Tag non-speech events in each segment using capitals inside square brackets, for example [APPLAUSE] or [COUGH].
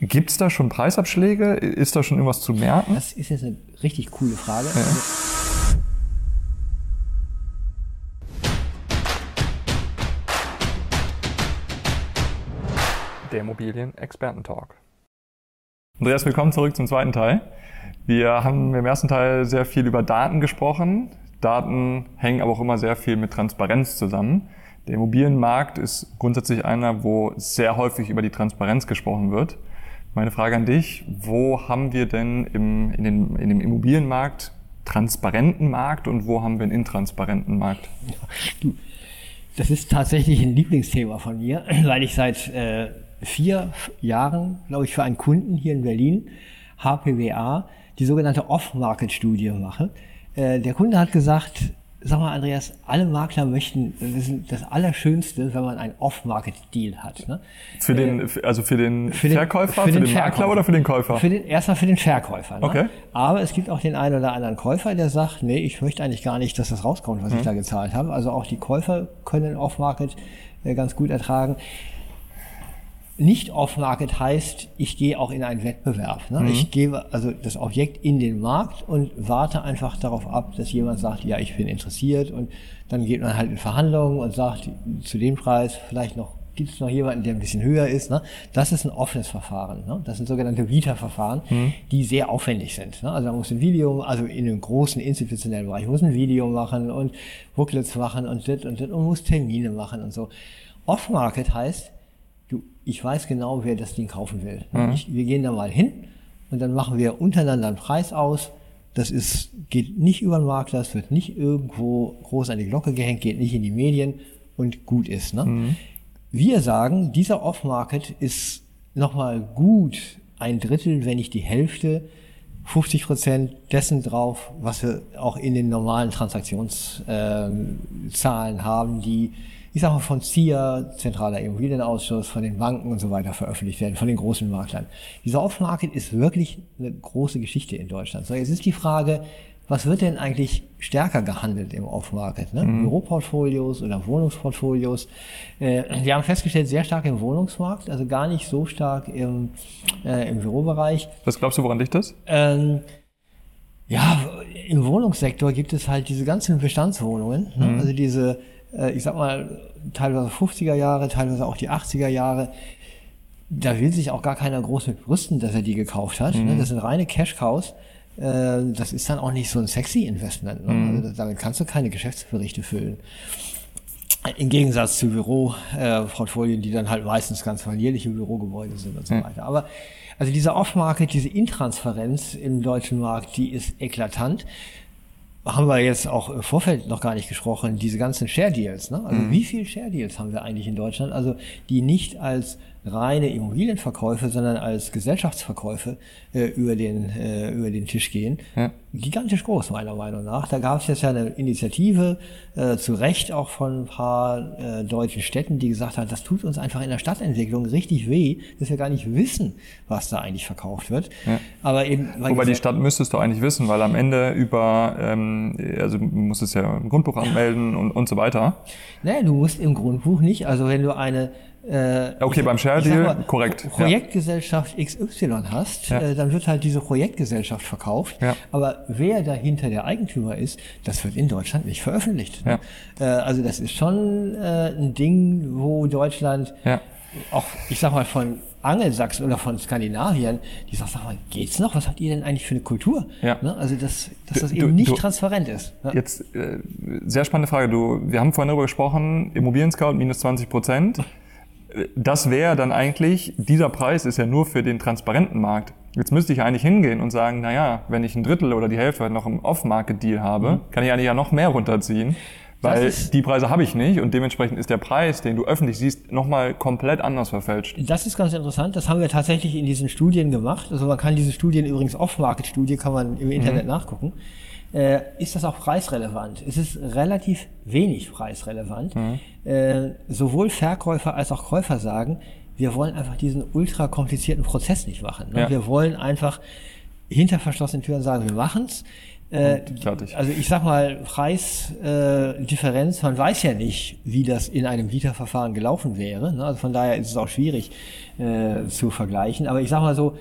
Gibt es da schon Preisabschläge? Ist da schon irgendwas zu merken? Das ist jetzt eine richtig coole Frage. Ja. Also der Immobilien-Experten-Talk. Andreas, willkommen zurück zum zweiten Teil. Wir haben im ersten Teil sehr viel über Daten gesprochen. Daten hängen aber auch immer sehr viel mit Transparenz zusammen. Der Immobilienmarkt ist grundsätzlich einer, wo sehr häufig über die Transparenz gesprochen wird. Meine Frage an dich, wo haben wir denn im, in, den, in dem Immobilienmarkt transparenten Markt und wo haben wir einen intransparenten Markt? Das ist tatsächlich ein Lieblingsthema von mir, [CLEARS THROAT] weil ich seit äh, vier Jahren, glaube ich, für einen Kunden hier in Berlin, HPWA, die sogenannte Off-Market-Studie mache. Äh, der Kunde hat gesagt, sag mal, Andreas, alle Makler möchten, das ist das Allerschönste, wenn man einen Off-Market-Deal hat. Ne? Für den, äh, also für den für Verkäufer, den, für den, den Makler oder für den Käufer? Für den, erstmal für den Verkäufer. Ne? Okay. Aber es gibt auch den einen oder anderen Käufer, der sagt, nee, ich möchte eigentlich gar nicht, dass das rauskommt, was mhm. ich da gezahlt habe. Also auch die Käufer können Off-Market äh, ganz gut ertragen nicht off-market heißt, ich gehe auch in einen Wettbewerb. Ne? Mhm. Ich gebe also das Objekt in den Markt und warte einfach darauf ab, dass jemand sagt, ja, ich bin interessiert und dann geht man halt in Verhandlungen und sagt, zu dem Preis vielleicht noch gibt es noch jemanden, der ein bisschen höher ist. Ne? Das ist ein offenes Verfahren. Ne? Das sind sogenannte Vita-Verfahren, mhm. die sehr aufwendig sind. Ne? Also man muss ein Video, also in einem großen institutionellen Bereich, muss ein Video machen und Booklets machen und das und das und muss Termine machen und so. Off-Market heißt, ich weiß genau, wer das Ding kaufen will. Mhm. Ich, wir gehen da mal hin und dann machen wir untereinander einen Preis aus. Das ist, geht nicht über den Makler, es wird nicht irgendwo groß an die Glocke gehängt, geht nicht in die Medien und gut ist. Ne? Mhm. Wir sagen, dieser Off-Market ist nochmal gut ein Drittel, wenn nicht die Hälfte, 50 Prozent dessen drauf, was wir auch in den normalen Transaktionszahlen äh, haben, die ich sage mal, von CIA, Zentraler Immobilienausschuss, von den Banken und so weiter veröffentlicht werden, von den großen Maklern. Dieser Off-Market ist wirklich eine große Geschichte in Deutschland. So, jetzt ist die Frage, was wird denn eigentlich stärker gehandelt im Off-Market? Ne? Mhm. Büroportfolios oder Wohnungsportfolios? Äh, wir haben festgestellt, sehr stark im Wohnungsmarkt, also gar nicht so stark im, äh, im Bürobereich. Was glaubst du, woran liegt das? Ähm, ja, im Wohnungssektor gibt es halt diese ganzen Bestandswohnungen, ne? mhm. also diese ich sag mal, teilweise 50er Jahre, teilweise auch die 80er Jahre. Da will sich auch gar keiner groß mit brüsten, dass er die gekauft hat. Ne? Mhm. Das sind reine Cash-Cows. Äh, das ist dann auch nicht so ein sexy Investment. Ne? Mhm. Also damit kannst du keine Geschäftsberichte füllen. Im Gegensatz zu Büroportfolien, die dann halt meistens ganz verlierliche Bürogebäude sind und so weiter. Aber also diese Off-Market, diese Intransparenz im deutschen Markt, die ist eklatant haben wir jetzt auch im Vorfeld noch gar nicht gesprochen, diese ganzen Share Deals. Ne? Also mhm. wie viele Share Deals haben wir eigentlich in Deutschland? Also die nicht als reine Immobilienverkäufe, sondern als Gesellschaftsverkäufe äh, über, den, äh, über den Tisch gehen. Ja. Gigantisch groß, meiner Meinung nach. Da gab es jetzt ja eine Initiative, äh, zu Recht auch von ein paar äh, deutschen Städten, die gesagt hat, das tut uns einfach in der Stadtentwicklung richtig weh, dass wir gar nicht wissen, was da eigentlich verkauft wird. Ja. Aber eben, Wobei die Stadt müsstest du eigentlich wissen, weil am Ende über, ähm, also du musst es ja im Grundbuch anmelden und, und so weiter. Nee, du musst im Grundbuch nicht. Also wenn du eine äh, okay, beim Share Deal, korrekt. Projektgesellschaft ja. XY hast, ja. äh, dann wird halt diese Projektgesellschaft verkauft. Ja. Aber wer dahinter der Eigentümer ist, das wird in Deutschland nicht veröffentlicht. Ne? Äh, also das ist schon äh, ein Ding, wo Deutschland auch, ich sag mal, von Angelsachsen oder von Skandinavien, die sagt, sag mal, geht's noch? Was habt ihr denn eigentlich für eine Kultur? Ja. Ne? Also, dass, dass das du, eben nicht du, transparent ist. Ja? Jetzt, äh, sehr spannende Frage. Du, wir haben vorhin darüber gesprochen, Immobilien-Scout minus 20 Prozent das wäre dann eigentlich, dieser Preis ist ja nur für den transparenten Markt. Jetzt müsste ich eigentlich hingehen und sagen, na ja, wenn ich ein Drittel oder die Hälfte noch im Off-Market-Deal habe, mhm. kann ich eigentlich ja noch mehr runterziehen, weil die Preise habe ich nicht und dementsprechend ist der Preis, den du öffentlich siehst, nochmal komplett anders verfälscht. Das ist ganz interessant. Das haben wir tatsächlich in diesen Studien gemacht. Also man kann diese Studien übrigens Off-Market-Studie kann man im Internet mhm. nachgucken äh, ist das auch preisrelevant. Es ist relativ wenig preisrelevant. Mhm. Äh, sowohl Verkäufer als auch Käufer sagen, wir wollen einfach diesen ultra komplizierten Prozess nicht machen. Ne? Ja. Wir wollen einfach hinter verschlossenen Türen sagen, wir machen's. Äh, also ich sag mal, Preisdifferenz, äh, man weiß ja nicht, wie das in einem Vita-Verfahren gelaufen wäre. Ne? Also von daher ist es auch schwierig äh, zu vergleichen. Aber ich sag mal so,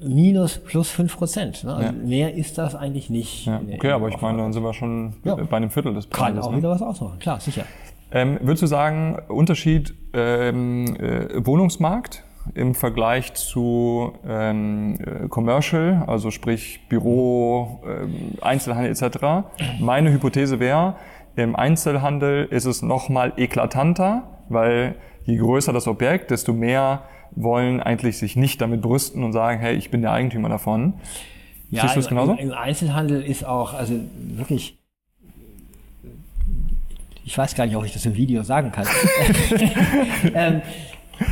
minus plus fünf Prozent. Ne? Also ja. Mehr ist das eigentlich nicht. Ja. Okay, aber ich meine, dann sind wir schon ja. bei einem Viertel des Preises. Kann auch ne? wieder was ausmachen, klar, sicher. Ähm, würdest du sagen, Unterschied ähm, äh, Wohnungsmarkt im Vergleich zu ähm, äh, Commercial, also sprich Büro, äh, Einzelhandel etc. Meine Hypothese wäre, im Einzelhandel ist es nochmal eklatanter, weil je größer das Objekt, desto mehr wollen eigentlich sich nicht damit brüsten und sagen, hey, ich bin der Eigentümer davon. Ja, Siehst du es genauso? Im, Im Einzelhandel ist auch, also wirklich, ich weiß gar nicht, ob ich das im Video sagen kann. [LAUGHS] [LAUGHS] ähm,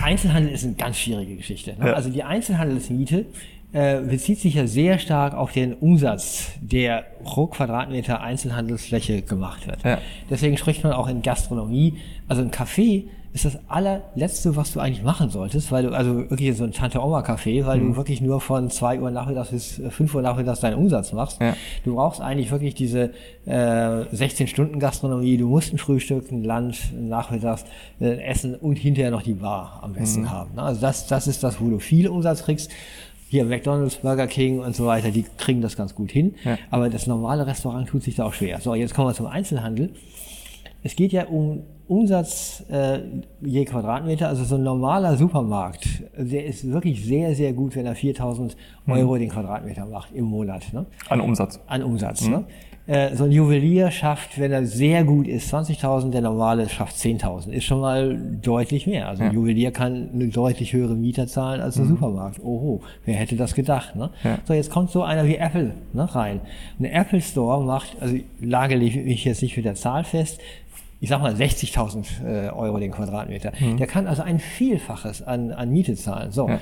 Einzelhandel ist eine ganz schwierige Geschichte. Ne? Ja. Also die Einzelhandelsmiete äh, bezieht sich ja sehr stark auf den Umsatz, der pro Quadratmeter Einzelhandelsfläche gemacht wird. Ja. Deswegen spricht man auch in Gastronomie, also ein Café ist das allerletzte, was du eigentlich machen solltest, weil du, also wirklich so ein Tante-Oma-Café, weil mhm. du wirklich nur von zwei Uhr nachmittags bis äh, fünf Uhr nachmittags deinen Umsatz machst. Ja. Du brauchst eigentlich wirklich diese äh, 16-Stunden-Gastronomie, du musst ein Frühstück, ein Lunch, ein Nachmittags, äh, Essen und hinterher noch die Bar am besten mhm. haben. Also das, das ist das, wo du viel Umsatz kriegst hier McDonald's, Burger King und so weiter, die kriegen das ganz gut hin. Ja. Aber das normale Restaurant tut sich da auch schwer. So, jetzt kommen wir zum Einzelhandel. Es geht ja um Umsatz äh, je Quadratmeter, also so ein normaler Supermarkt, der ist wirklich sehr, sehr gut, wenn er 4000 mhm. Euro mhm. den Quadratmeter macht im Monat. Ne? An Umsatz. An Umsatz. Mhm. Ne? Äh, so ein Juwelier schafft, wenn er sehr gut ist, 20.000, der normale schafft 10.000. Ist schon mal deutlich mehr. Also ein Juwelier kann eine deutlich höhere Mieter zahlen als ein mhm. Supermarkt. Oho, wer hätte das gedacht? Ne? Ja. So, jetzt kommt so einer wie Apple ne, rein. Ein Apple Store macht, also lage ich mich jetzt nicht mit der Zahl fest, ich sag mal 60.000 äh, Euro den Quadratmeter. Mhm. Der kann also ein Vielfaches an, an Miete zahlen. So. Ja.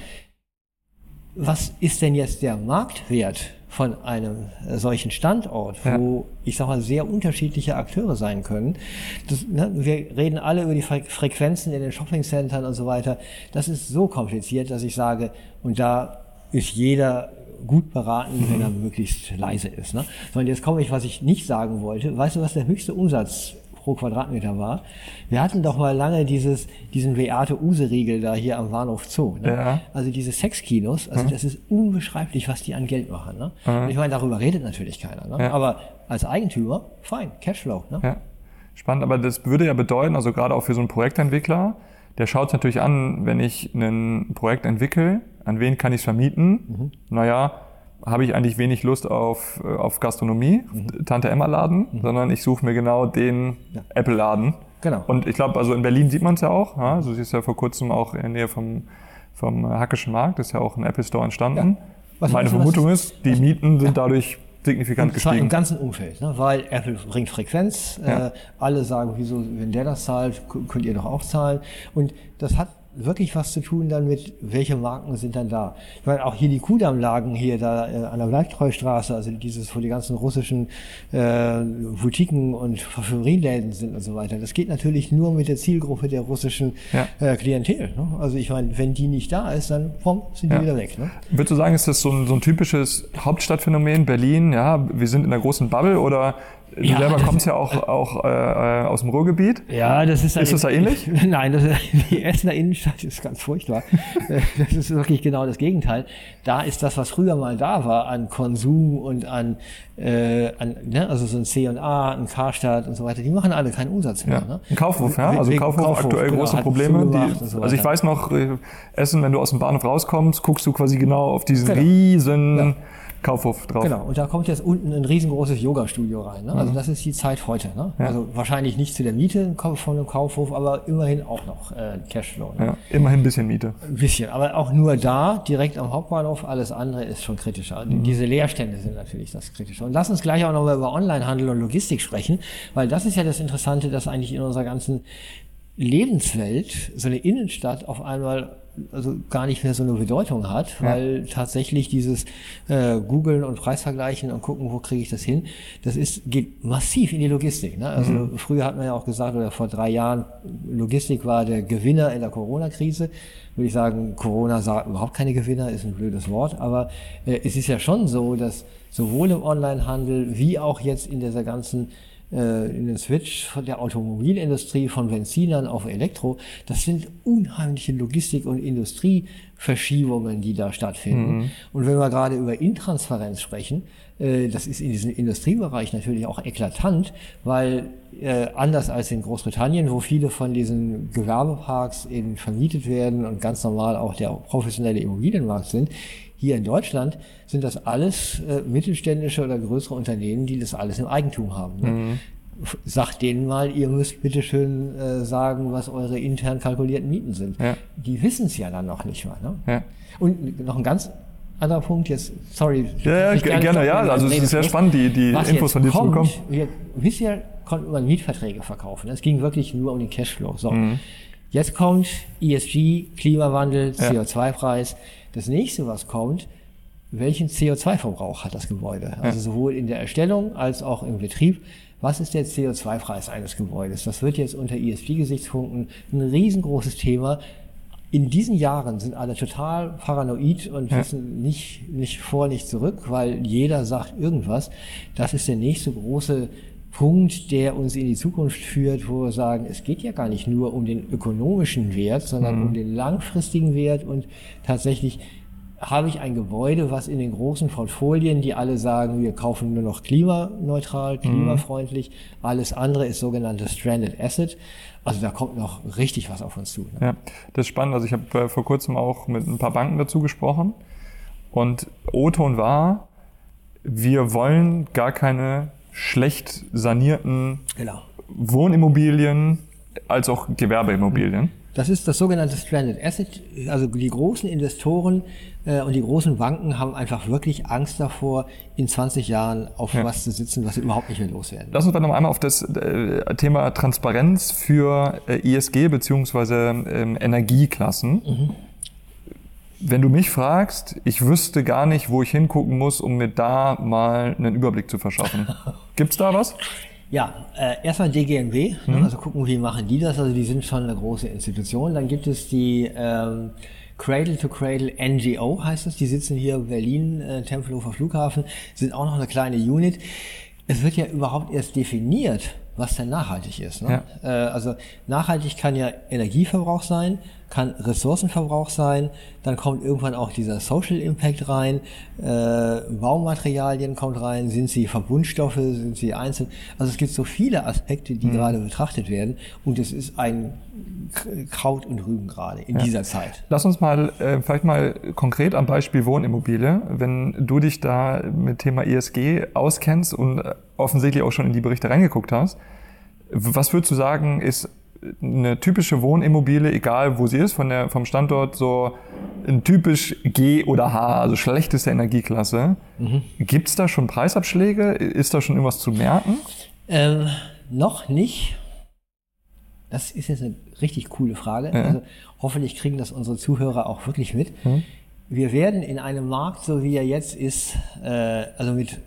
Was ist denn jetzt der Marktwert von einem solchen Standort, wo ja. ich sag mal sehr unterschiedliche Akteure sein können? Das, ne, wir reden alle über die Fre Frequenzen in den Shoppingcentern und so weiter. Das ist so kompliziert, dass ich sage, und da ist jeder gut beraten, mhm. wenn er möglichst leise ist. Ne? So, und jetzt komme ich, was ich nicht sagen wollte. Weißt du, was der höchste Umsatz pro Quadratmeter war. Wir hatten doch mal lange dieses, diesen Beate-Use-Riegel da hier am Bahnhof Zoo. Ne? Ja. Also diese Sexkinos, also mhm. das ist unbeschreiblich, was die an Geld machen. Ne? Mhm. Ich meine, darüber redet natürlich keiner. Ne? Ja. Aber als Eigentümer, fein, Cashflow. Ne? Ja. Spannend, aber das würde ja bedeuten, also gerade auch für so einen Projektentwickler, der schaut es natürlich an, wenn ich ein Projekt entwickle, an wen kann ich es vermieten? Mhm. Naja, habe ich eigentlich wenig Lust auf, äh, auf Gastronomie, mhm. Tante Emma Laden, mhm. sondern ich suche mir genau den ja. Apple Laden. Genau. Und ich glaube, also in Berlin sieht man es ja auch. Ja? Also ist ja vor kurzem auch in der Nähe vom, vom Hackischen Markt, ist ja auch ein Apple Store entstanden. Ja. Meine Vermutung ist, die Mieten sind dadurch signifikant und gestiegen. Im ganzen Umfeld, ne? weil Apple bringt Frequenz. Äh, alle sagen, wieso, wenn der das zahlt, könnt ihr doch auch zahlen. Und das hat wirklich was zu tun dann mit, welche Marken sind dann da. Ich meine, auch hier die Kudamm-Lagen hier da äh, an der Bleibtreustraße, also dieses, wo die ganzen russischen äh, Boutiquen und Parfümerieläden sind und so weiter. Das geht natürlich nur mit der Zielgruppe der russischen ja. äh, Klientel. Ne? Also ich meine, wenn die nicht da ist, dann bumm, sind die ja. wieder weg. Ne? Würdest du sagen, ist das so ein, so ein typisches Hauptstadtphänomen Berlin? Ja, wir sind in der großen Bubble oder Du ja, selber kommst ja auch, auch äh, aus dem Ruhrgebiet. Ja, das ist. Ist das da ähnlich? [LAUGHS] Nein, das, [LAUGHS] die Essener Innenstadt ist ganz furchtbar. [LAUGHS] das ist wirklich genau das Gegenteil. Da ist das, was früher mal da war, an Konsum und an, äh, an ne, also so ein C&A, ein Karstadt und so weiter, die machen alle keinen Umsatz mehr. Ja. Ne? Ein Kaufhof, ja? Also Kaufhof, Kaufhof aktuell genau, große Probleme. Die, so also ich weiß noch, äh, Essen, wenn du aus dem Bahnhof rauskommst, guckst du quasi genau auf diesen genau. riesen... Ja Kaufhof drauf. Genau, und da kommt jetzt unten ein riesengroßes Yoga-Studio rein. Ne? Also mhm. das ist die Zeit heute. Ne? Ja. Also wahrscheinlich nicht zu der Miete von einem Kaufhof, aber immerhin auch noch äh, Cashflow. Ne? Ja, immerhin ein bisschen Miete. Ein bisschen, aber auch nur da, direkt am Hauptbahnhof, alles andere ist schon kritischer. Mhm. Diese Leerstände sind natürlich das Kritische. Und lass uns gleich auch noch mal über Onlinehandel und Logistik sprechen, weil das ist ja das Interessante, dass eigentlich in unserer ganzen Lebenswelt so eine Innenstadt auf einmal also gar nicht mehr so eine Bedeutung hat, weil tatsächlich dieses äh, Googeln und Preisvergleichen und gucken, wo kriege ich das hin, das ist geht massiv in die Logistik. Ne? Also Mhm. früher hat man ja auch gesagt, oder vor drei Jahren, Logistik war der Gewinner in der Corona-Krise. Würde ich sagen, Corona sah überhaupt keine Gewinner, ist ein blödes Wort, aber äh, es ist ja schon so, dass sowohl im Onlinehandel wie auch jetzt in dieser ganzen in den Switch von der Automobilindustrie von Benzinern auf Elektro, das sind unheimliche Logistik- und Industrieverschiebungen, die da stattfinden. Und wenn wir gerade über Intransparenz sprechen, äh, das ist in diesem Industriebereich natürlich auch eklatant, weil äh, anders als in Großbritannien, wo viele von diesen Gewerbeparks eben vermietet werden und ganz normal auch der professionelle Immobilienmarkt sind, hier in Deutschland sind das alles äh, mittelständische oder größere Unternehmen, die das alles im Eigentum haben. Ne? F- Sagt denen mal, ihr müsst bitte schön äh, sagen, was eure intern kalkulierten Mieten sind. Ja. Die wissen es ja dann noch nicht mal. Ne? Ja. Und noch ein ganz anderer Punkt jetzt, sorry. Ja, ja, ich ge- gar nicht gerne, ja. Also es ist sehr spannend, die- die Was Infos von dir zu kommt, bekommen. Wir, bisher konnte man Mietverträge verkaufen. Es ging wirklich nur um den Cashflow. So. Mhm. Jetzt kommt ESG, Klimawandel, Ja. CO2-Preis. Das nächste, was kommt, welchen CO2-Verbrauch hat das Gebäude? Also sowohl in der Erstellung als auch im Betrieb. Was ist der CO2-Preis eines Gebäudes? Das wird jetzt unter ESG-Gesichtspunkten ein riesengroßes Thema. In diesen Jahren sind alle total paranoid und wissen nicht, nicht vor, nicht zurück, weil jeder sagt irgendwas. Das ist der nächste große Punkt, der uns in die Zukunft führt, wo wir sagen, es geht ja gar nicht nur um den ökonomischen Wert, sondern um den langfristigen Wert und tatsächlich habe ich ein Gebäude, was in den großen Portfolien, die alle sagen, wir kaufen nur noch klimaneutral, klimafreundlich, alles andere ist sogenanntes Stranded Asset. Also da kommt noch richtig was auf uns zu. Ne? Ja, das ist spannend. Also ich habe äh, vor kurzem auch mit ein paar Banken dazu gesprochen und O-Ton war, wir wollen gar keine schlecht sanierten Genau. Wohnimmobilien als auch Gewerbeimmobilien. Das ist das sogenannte Stranded Asset. Also die großen Investoren äh, und die großen Banken haben einfach wirklich Angst davor, in 20 Jahren auf was zu sitzen, was sie überhaupt nicht mehr loswerden. Lass uns noch einmal auf das äh, Thema Transparenz für äh, ISG beziehungsweise ähm, Energieklassen. Wenn du mich fragst, ich wüsste gar nicht, wo ich hingucken muss, um mir da mal einen Überblick zu verschaffen. [LAUGHS] Gibt's da was? Ja, äh, erstmal DGNB, ne, also gucken, wie machen die das. Also die sind schon eine große Institution. Dann gibt es die ähm, Cradle to Cradle NGO, heißt es. Die sitzen hier in Berlin, äh, Tempelhofer Flughafen, sind auch noch eine kleine Unit. Es wird ja überhaupt erst definiert, was denn nachhaltig ist. Ne? Äh, also nachhaltig kann ja Energieverbrauch sein, kann Ressourcenverbrauch sein, dann kommt irgendwann auch dieser Social Impact rein, äh, Baumaterialien kommt rein, sind sie Verbundstoffe, sind sie einzeln. Also es gibt so viele Aspekte, die gerade betrachtet werden. Und es ist ein Kraut und Rüben gerade in dieser Zeit. Lass uns mal äh, vielleicht mal konkret am Beispiel Wohnimmobilie, wenn du dich da mit Thema ESG auskennst und äh, offensichtlich auch schon in die Berichte reingeguckt hast, was würdest du sagen, ist eine typische Wohnimmobilie, egal wo sie ist, von der, vom Standort so ein typisch G oder H, also schlechteste Energieklasse. Gibt's da schon Preisabschläge? Ist da schon irgendwas zu merken? Ähm, noch nicht. Das ist jetzt eine richtig coole Frage. Also hoffentlich kriegen das unsere Zuhörer auch wirklich mit. Wir werden in einem Markt, so wie er jetzt ist, äh, also mit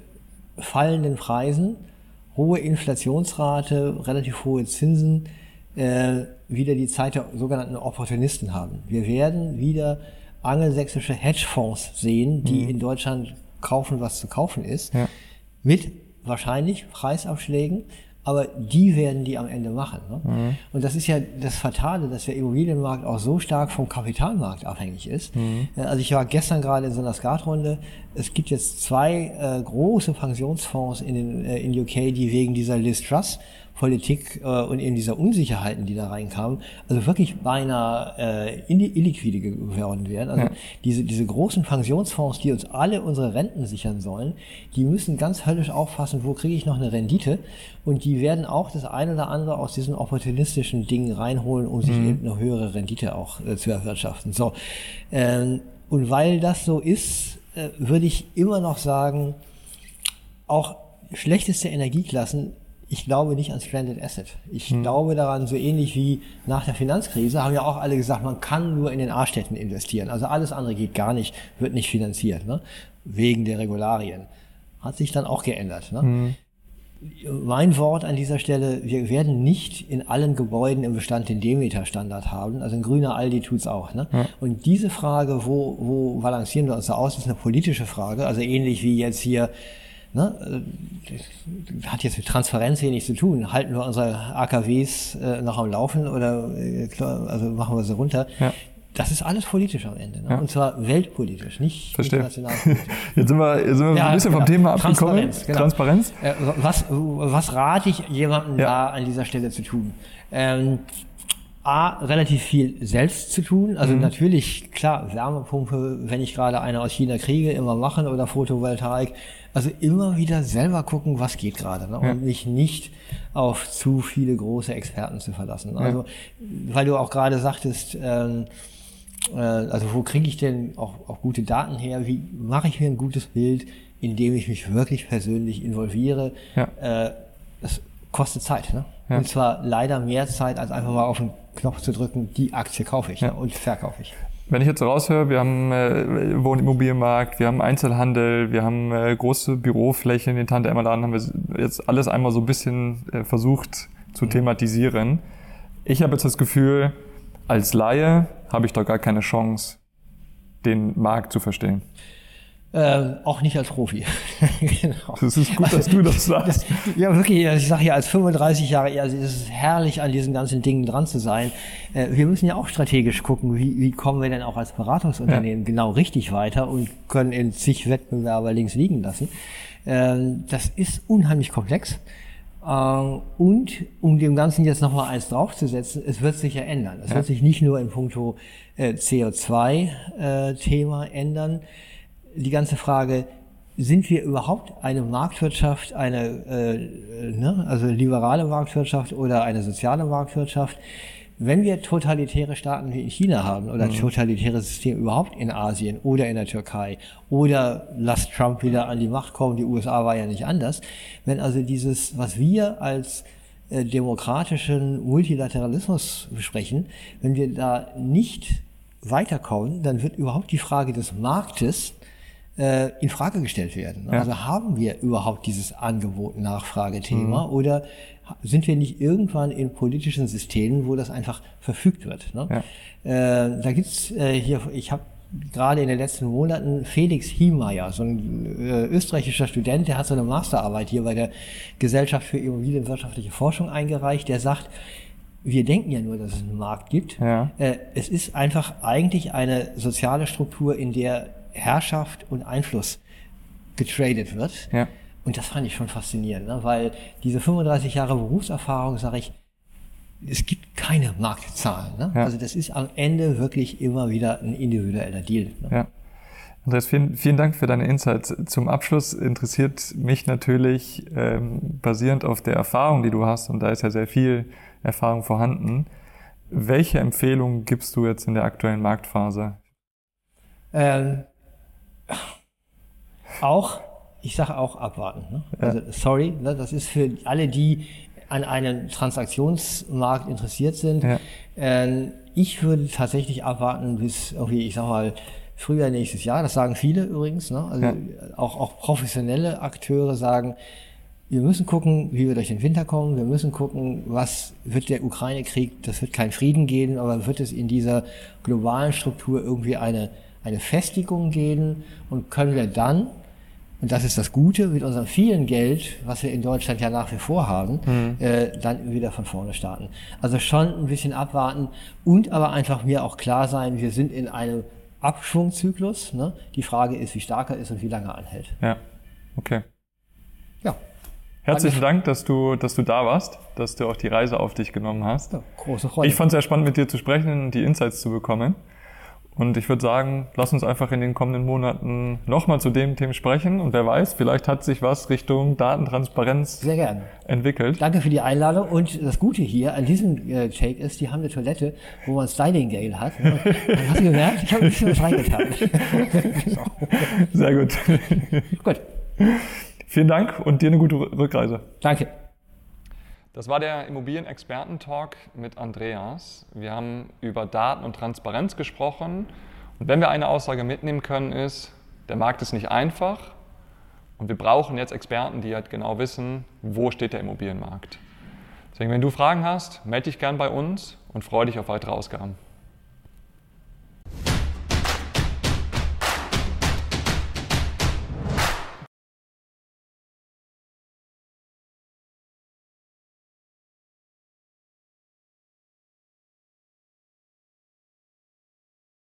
fallenden Preisen, hohe Inflationsrate, relativ hohe Zinsen, äh, wieder die Zeit der sogenannten Opportunisten haben. Wir werden wieder angelsächsische Hedgefonds sehen, die in Deutschland kaufen, was zu kaufen ist, Ja. mit wahrscheinlich Preisabschlägen, aber die werden die am Ende machen. Ne? Und das ist ja das Fatale, dass der Immobilienmarkt auch so stark vom Kapitalmarkt abhängig ist. Äh, Also ich war gestern gerade in so einer Skatrunde. Es gibt jetzt zwei äh, große Pensionsfonds in, den, äh, in UK, die wegen dieser Liz Truss Politik äh, und eben dieser Unsicherheiten, die da reinkamen, also wirklich beinahe äh, illi- illiquide geworden wären. Also diese, diese großen Pensionsfonds, die uns alle unsere Renten sichern sollen, die müssen ganz höllisch aufpassen, wo kriege ich noch eine Rendite und die werden auch das eine oder andere aus diesen opportunistischen Dingen reinholen, um sich eben eine höhere Rendite auch äh, zu erwirtschaften. So. Ähm, und weil das so ist, äh, würde ich immer noch sagen, auch schlechteste Energieklassen, Ich glaube nicht an Stranded Asset. Ich hm. glaube daran, so ähnlich wie nach der Finanzkrise, haben ja auch alle gesagt, man kann nur in den A-Städten investieren. Also alles andere geht gar nicht, wird nicht finanziert, ne? wegen der Regularien. Hat sich dann auch geändert. Ne? Hm. Mein Wort an dieser Stelle, wir werden nicht in allen Gebäuden im Bestand den Demeter-Standard haben. Also ein grüner Aldi tut's auch. Ne? Ja. Und diese Frage, wo, wo balancieren wir uns da aus, ist eine politische Frage. Also ähnlich wie jetzt hier ne, äh, hat jetzt mit Transparenz wenig zu tun. Halten wir unsere AKWs äh, noch am Laufen oder äh, also machen wir sie runter? Ja. Das ist alles politisch am Ende. Ne? Ja. Und zwar weltpolitisch, nicht Verstehe. international. [LAUGHS] Jetzt sind wir, jetzt sind wir ja, ein bisschen genau. vom Thema abgekommen. Transparenz. Genau. Transparenz. Äh, was, was rate ich jemandem da an dieser Stelle zu tun? Ähm, A, relativ viel selbst zu tun. Also mhm. natürlich, klar, Wärmepumpe, wenn ich gerade eine aus China kriege, immer machen oder Photovoltaik. Also immer wieder selber gucken, was geht gerade. Ne? Ja. Und mich nicht auf zu viele große Experten zu verlassen. Also, ja. weil du auch gerade sagtest, ähm, äh, also wo kriege ich denn auch, auch gute Daten her? Wie mache ich mir ein gutes Bild, indem ich mich wirklich persönlich involviere? Ja. Äh, das kostet Zeit. Ne? Ja. Und zwar leider mehr Zeit, als einfach mal auf den Knopf zu drücken, die Aktie kaufe ich ja. ne? und verkaufe ich. Wenn ich jetzt raushöre, wir haben äh, Wohnimmobilienmarkt, wir haben Einzelhandel, wir haben äh, große Büroflächen, den Tante Emma Laden haben wir jetzt alles einmal so ein bisschen äh, versucht zu mhm. thematisieren. Ich habe jetzt das Gefühl, als Laie habe ich doch gar keine Chance, den Markt zu verstehen. Ähm, auch nicht als Profi. [LAUGHS] genau. Das ist gut, dass du das sagst. Ja, wirklich, ich sage ja als 35 Jahre, also es ist herrlich, an diesen ganzen Dingen dran zu sein. Äh, wir müssen ja auch strategisch gucken, wie, wie kommen wir denn auch als Beratungsunternehmen ja. genau richtig weiter und können in zig Wettbewerber links liegen lassen. Ähm, das ist unheimlich komplex. Ähm, und um dem Ganzen jetzt nochmal eins draufzusetzen, es wird sich ja ändern. Es ja. wird sich nicht nur in puncto äh, CO2-Thema äh, ändern. Die ganze Frage, sind wir überhaupt eine Marktwirtschaft, eine äh, ne, also liberale Marktwirtschaft oder eine soziale Marktwirtschaft? Wenn wir totalitäre Staaten wie in China haben oder mhm. totalitäre System überhaupt in Asien oder in der Türkei oder lasst Trump wieder an die Macht kommen, die USA war ja nicht anders, wenn also dieses, was wir als äh, demokratischen Multilateralismus besprechen, wenn wir da nicht weiterkommen, dann wird überhaupt die Frage des Marktes äh, in Frage gestellt werden. Ja. Also haben wir überhaupt dieses Angebot-Nachfrage-Thema mhm. oder sind wir nicht irgendwann in politischen Systemen, wo das einfach verfügt wird? Ne? Ja. Äh, da gibt's äh, hier, ich habe gerade in den letzten Monaten Felix Hiemeyer, so ein äh, österreichischer Student, der hat so eine Masterarbeit hier bei der Gesellschaft für Immobilienwirtschaftliche Forschung eingereicht, der sagt, wir denken ja nur, dass es einen Markt gibt. Ja. Äh, es ist einfach eigentlich eine soziale Struktur, in der Herrschaft und Einfluss getradet wird. Ja. Und das fand ich schon faszinierend, ne? weil diese 35 Jahre Berufserfahrung, sage ich, es gibt keine Marktzahlen. Ne? Ja. Also das ist am Ende wirklich immer wieder ein individueller Deal. Ne? Ja. Andreas, vielen, vielen Dank für deine Insights. Zum Abschluss interessiert mich natürlich, ähm, basierend auf der Erfahrung, die du hast, und da ist ja sehr viel Erfahrung vorhanden, welche Empfehlungen gibst du jetzt in der aktuellen Marktphase? Ähm, auch ich sage auch abwarten. Ne? Also sorry, ne, das ist für alle, die an einem Transaktionsmarkt interessiert sind. Ja. Ähm, ich würde tatsächlich abwarten bis irgendwie, ich sag mal, früher nächstes Jahr. Das sagen viele übrigens. Ne? Also ja. auch, auch professionelle Akteure sagen, wir müssen gucken, wie wir durch den Winter kommen. Wir müssen gucken, was wird der Ukraine-Krieg. Das wird kein Frieden geben, aber wird es in dieser globalen Struktur irgendwie eine, eine Festigung geben und können wir dann und das ist das Gute mit unserem vielen Geld, was wir in Deutschland ja nach wie vor haben, mhm. äh, dann wieder von vorne starten. Also schon ein bisschen abwarten und aber einfach mir auch klar sein, wir sind in einem Abschwungzyklus. Ne? Die Frage ist, wie stark er ist und wie lange er anhält. Ja, okay. Ja. Herzlichen Dank, dass du, dass du da warst, dass du auch die Reise auf dich genommen hast. Ja, große Freude. Ich fand es sehr spannend, mit dir zu sprechen und die Insights zu bekommen. Und ich würde sagen, lass uns einfach in den kommenden Monaten nochmal zu dem Thema sprechen. Und wer weiß, vielleicht hat sich was Richtung Datentransparenz Sehr gern. entwickelt. Danke für die Einladung. Und das Gute hier an diesem äh, Take ist, die haben eine Toilette, wo man Styling Gale hat. [LAUGHS] hast du gemerkt? Ich habe ein bisschen was reingetan. Sehr gut. gut. Vielen Dank und dir eine gute Rückreise. Danke. Das war der Immobilienexperten-Talk mit Andreas. Wir haben über Daten und Transparenz gesprochen. Und wenn wir eine Aussage mitnehmen können, ist, der Markt ist nicht einfach und wir brauchen jetzt Experten, die halt genau wissen, wo steht der Immobilienmarkt. Deswegen, wenn du Fragen hast, melde dich gern bei uns und freue dich auf weitere Ausgaben.